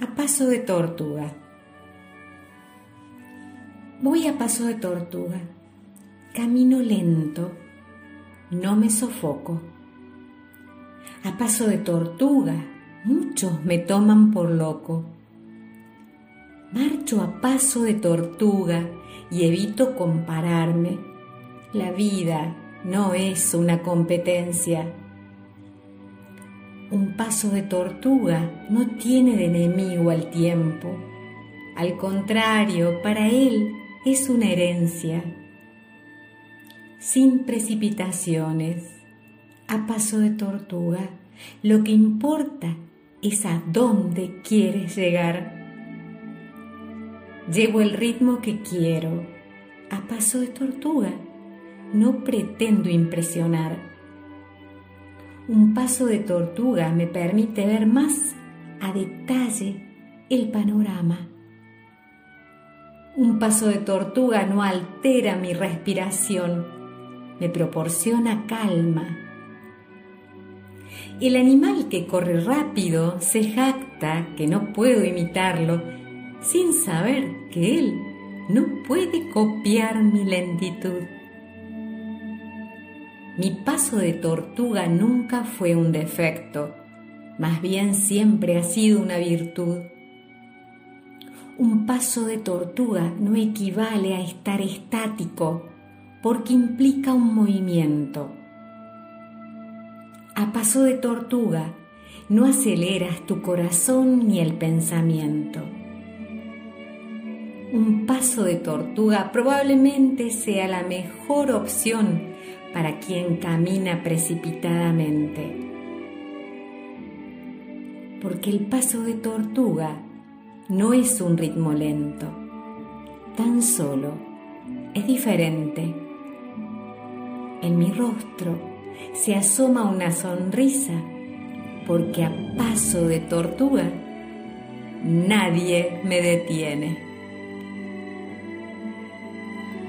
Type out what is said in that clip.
a paso de tortuga. Voy a paso de tortuga, camino lento, no me sofoco. A paso de tortuga, muchos me toman por loco. Marcho a paso de tortuga y evito compararme. La vida no es una competencia un paso de tortuga no tiene de enemigo al tiempo. Al contrario, para él es una herencia. Sin precipitaciones, a paso de tortuga, lo que importa es a dónde quieres llegar. Llevo el ritmo que quiero, a paso de tortuga. No pretendo impresionar un paso de tortuga me permite ver más a detalle el panorama. Un paso de tortuga no altera mi respiración, me proporciona calma. El animal que corre rápido se jacta que no puedo imitarlo sin saber que él no puede copiar mi lentitud. Mi paso de tortuga nunca fue un defecto, más bien siempre ha sido una virtud. Un paso de tortuga no equivale a estar estático, porque implica un movimiento. A paso de tortuga no aceleras tu corazón ni el pensamiento. Un paso de tortuga probablemente sea la mejor opción para quien camina precipitadamente. Porque el paso de tortuga no es un ritmo lento, tan solo es diferente. En mi rostro se asoma una sonrisa porque a paso de tortuga nadie me detiene.